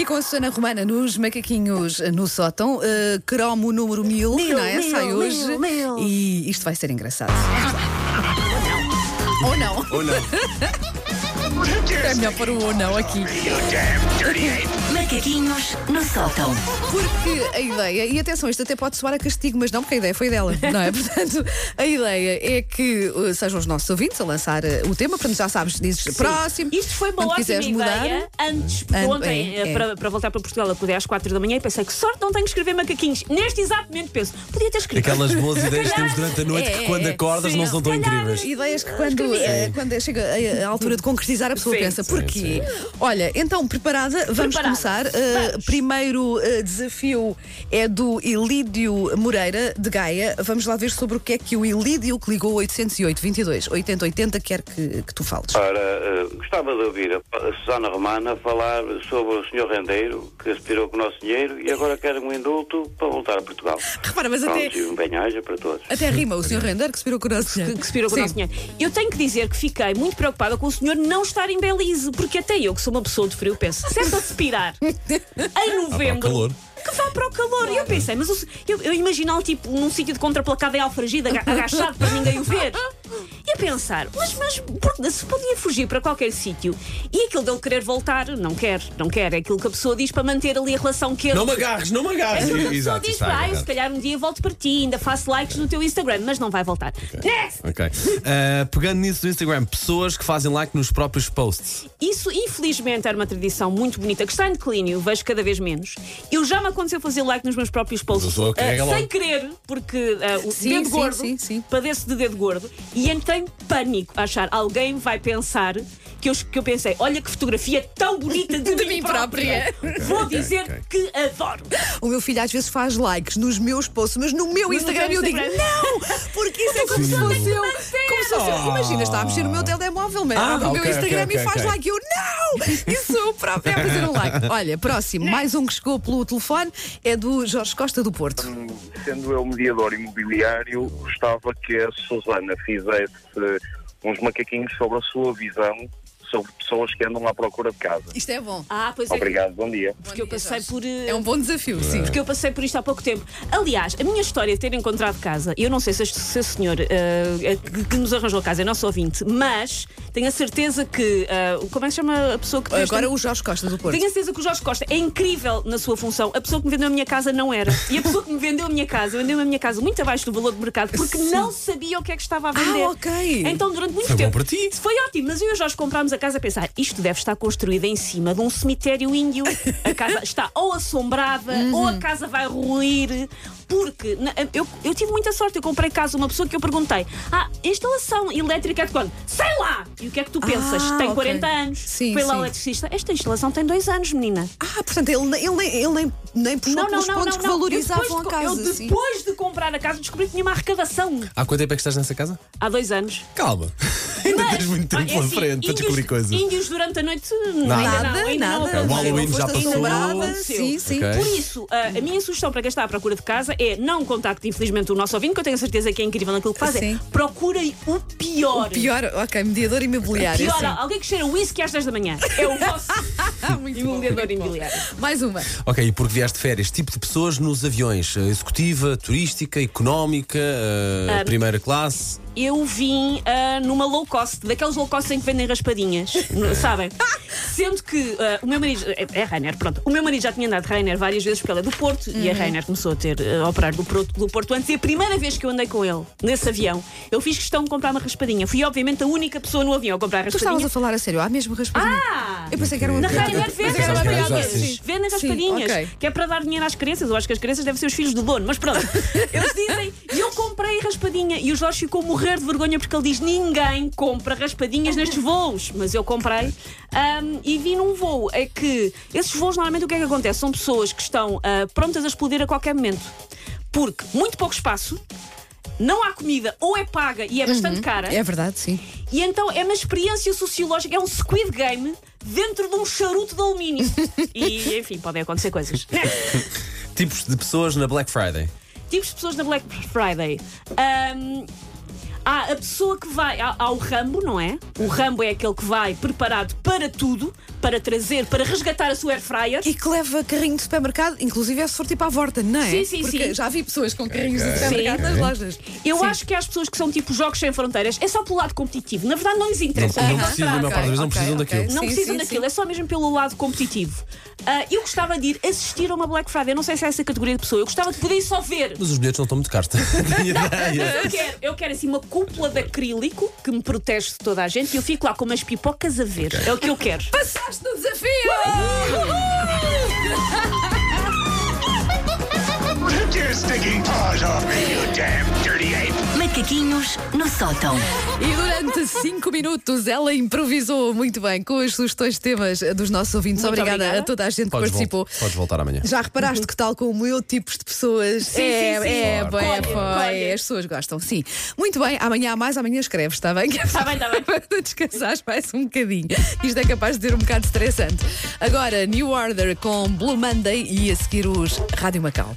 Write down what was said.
E com a Susana Romana nos macaquinhos no sótão, uh, cromo número 1000, Mil, não é? mil, Sai mil, hoje. mil. E isto vai ser engraçado. Ou não. Ou não? É melhor pôr o ou não aqui. Macaquinhos no sótão. Porque a ideia, e atenção, isto até pode soar a castigo, mas não, porque a ideia foi dela, não é? Portanto, a ideia é que uh, sejam os nossos ouvintes a lançar uh, o tema, portanto já sabes, dizes próximo. Isto foi uma quando ótima quiseres ideia mudar. antes, ontem, é, eh, é. Para, para voltar para Portugal, acordei às 4 da manhã e pensei que sorte não tenho que escrever macaquinhos. Neste exato momento penso, podia ter escrito. Aquelas boas ideias que temos durante a noite É, que quando é, acordas sim, não são tão incríveis. Ideias que quando, eh, quando chega a, a altura de concretizar a pessoa Sim, pensa, sim, porquê? Olha, então preparada, vamos Preparada. começar. Uh, Vamos. primeiro uh, desafio é do Ilídio Moreira de Gaia. Vamos lá ver sobre o que é que o Ilídio que ligou 808 22 80 80 quer que, que tu fales. Ora, eh, gostava de ouvir a, a Susana Romana falar sobre o Sr. Rendeiro, que aspirou com o nosso dinheiro e agora quer um indulto para voltar a Portugal. Repara, mas até, Pronto, e um bem-aja para todos. até rima o Sr. Render que se virou com o nosso dinheiro. que, que com o nosso dinheiro. Eu tenho que dizer que fiquei muito preocupada com o senhor não estar em Belize, porque até eu, que sou uma pessoa de frio, penso, se é para respirar em novembro. calor. Que vá para o calor. E eu pensei, mas eu, eu imaginava tipo num sítio de contraplacado em Alfragida, aga- agachado para ninguém o ver. Pensar, mas, mas se podia fugir para qualquer sítio e aquilo dele querer voltar, não quer, não quer. É aquilo que a pessoa diz para manter ali a relação que ele. Não me agarres, não me agarres. É a pessoa Exato, diz, está, "Ah, eu se calhar um dia volto para ti, ainda faço likes no teu Instagram, mas não vai voltar. Next! Ok. Uh, pegando nisso do Instagram, pessoas que fazem like nos próprios posts. Isso, infelizmente, era uma tradição muito bonita que está em declínio, vejo cada vez menos. Eu já me aconteceu fazer like nos meus próprios posts Mas a pessoa carrega logo. sem querer, porque ah, o Sim, dedo sim, gordo sim, sim. padece de dedo gordo e entrei em pânico. Achar alguém vai pensar que eu, que eu pensei, olha que fotografia tão bonita de, De mim própria. Vou ok, dizer ok. que adoro. O meu filho às vezes faz likes nos meus posts, mas no meu Instagram teu eu digo Instagram. não, porque isso é como se fosse eu. Como se fosse eu. Imagina, está a mexer no meu telemóvel, mas Ah, abre o meu Instagram e faz like. Eu não! Isso sou eu própria a fazer um like. Olha, próximo, mais um que chegou pelo telefone é do Jorge Costa do Porto. Sendo eu mediador imobiliário, gostava que a Susana fizesse uns macaquinhos sobre a sua visão sobre pessoas que andam à procura de casa. Isto é bom. Ah, pois é. Obrigado, bom dia. Porque eu passei por. eh, É um bom desafio, sim. Porque eu passei por isto há pouco tempo. Aliás, a minha história de ter encontrado casa, eu não sei se este, se este senhor eh, que, que nos arranjou a casa é nosso ouvinte, mas tenho a certeza que. eh, como é que se chama a pessoa que. Agora o Jorge Costa do Porto. Tenho a certeza que o Jorge Costa é incrível na sua função. A pessoa que me vendeu a minha casa não era. E a pessoa que me vendeu a minha casa, vendeu a minha casa muito abaixo do valor de mercado porque não sabia o que é que estava a vender. Ah, ok. Então, durante muito Foi bom tempo. para ti. Foi ótimo, mas eu e o Jorge comprámos a casa a pensar: isto deve estar construída em cima de um cemitério índio. A casa está ou assombrada ou a casa vai ruir. Porque na- eu, eu tive muita sorte, eu comprei casa a uma pessoa que eu perguntei: Ah, a instalação elétrica é de quando? Sei lá! E o que é que tu pensas? Ah, tem ok. 40 anos. Sim, Foi lá sim. o eletricista. Esta instalação tem dois anos, menina. Ah, portanto, ele, nem- ele, nem- ele nem, nem puxou pelos pontos que valorizavam Eu a depois, de, casa. eu sim. depois de comprar a casa descobri que tinha uma arrecadação Há quanto tempo é que estás nessa casa? há dois anos. Calma. Ainda tens muito tempo Ah, é pela assim, frente para descobrir coisas. Índios durante a noite ainda Nada, não, ainda não nada. O Halloween Não já passou. Sim, sim. Por isso, a minha sugestão para quem está à procura de casa é não contacte, infelizmente, o nosso ouvinte, que eu tenho a certeza que é incrível naquilo que faz. É procurem o pior. Pior, ok, mediador imobiliário. Pior, sim. alguém que cheira whisky às 10 da manhã. É o vosso bom. imobiliário. Mais uma. Ok, e porque vieste de férias, tipo de pessoas nos aviões? Eh, Executiva, turística, económica, eh, primeira classe? Eu vim ah, numa low cost, daqueles low cost em que vendem raspadinhas, sabem? Sendo que ah, o meu marido, é, é Rainer, pronto, o meu marido já tinha andado Rainer várias vezes porque ele é do Porto e a Rainer começou a ter ah, a operar do Porto, do Porto antes e a primeira vez que eu andei com ele nesse avião, eu fiz questão de comprar uma raspadinha. Fui, obviamente, a única pessoa no avião a comprar Tu estavas raspadinha. a falar a sério, há mesmo raspadinha. Ah! Eu pensei que era uma Na. Rainer vendem. Sim. Vendem raspadinhas, ok. que é para dar dinheiro às crianças. Eu acho que as crianças devem ser os filhos do dono, mas pronto. Eles dizem, e eu comprei raspadinha. E o Jorge ficou a morrer de vergonha porque ele diz: ninguém compra raspadinhas nestes voos. Mas eu comprei ahm, e vi num voo. É que esses voos, normalmente, o que é que acontece? São pessoas que estão ah, prontas a explodir a qualquer momento. Porque muito pouco espaço. Não há comida, ou é paga e é bastante cara. É verdade, sim. E então é uma experiência sociológica, é um Squid Game dentro de um charuto de alumínio. e, enfim, podem acontecer coisas. Tipos de pessoas na Black Friday. Tipos de pessoas na Black Friday. Ahm, Há a pessoa que vai. Há, há o Rambo, não é? O Rambo é aquele que vai preparado para tudo, para trazer, para resgatar a sua air fryer. E que leva carrinho de supermercado, inclusive é se for tipo à volta, não é? Sim, sim, Porque sim. já vi pessoas com carrinhos de supermercado Sim. nas lojas. Eu Sim. acho que há as pessoas que são tipo jogos sem fronteiras, é só pelo lado competitivo. Na verdade, não lhes interessa. Não, não precisam, a maior ok, parte das vezes não ok, precisam ok. daquilo. Não Sim, precisam sim, daquilo, sim. é só mesmo pelo lado competitivo. Ah, eu gostava de ir assistir a uma Black Friday. Eu não sei se é essa categoria de pessoa. Eu gostava de poder ir só ver. Mas os bilhetes não estão muito caros. Eu quero, eu quero assim uma cúpula de acrílico que me protege de toda a gente e eu fico lá com umas pipocas a ver. É o que eu quero. Passaste no desafio! Macaquinhos no sótão. E durante 5 minutos ela improvisou muito bem com as sugestões de temas dos nossos ouvintes. Muito obrigada, obrigada. a toda a gente que Podes, participou. voltar, podes voltar amanhã. Já reparaste que, tal como eu, tipos de pessoas. Sim, é, sim, sim. é, Claro. bem, foi. colhem. As pessoas gostam, sim. Muito bem, amanhã há mais, amanhã escreves, está bem? Está bem, está bem. Para descansares mais um bocadinho. Isto é capaz de ser um bocado estressante. Agora, New Order com Blue Monday e a seguir os Rádio Macau.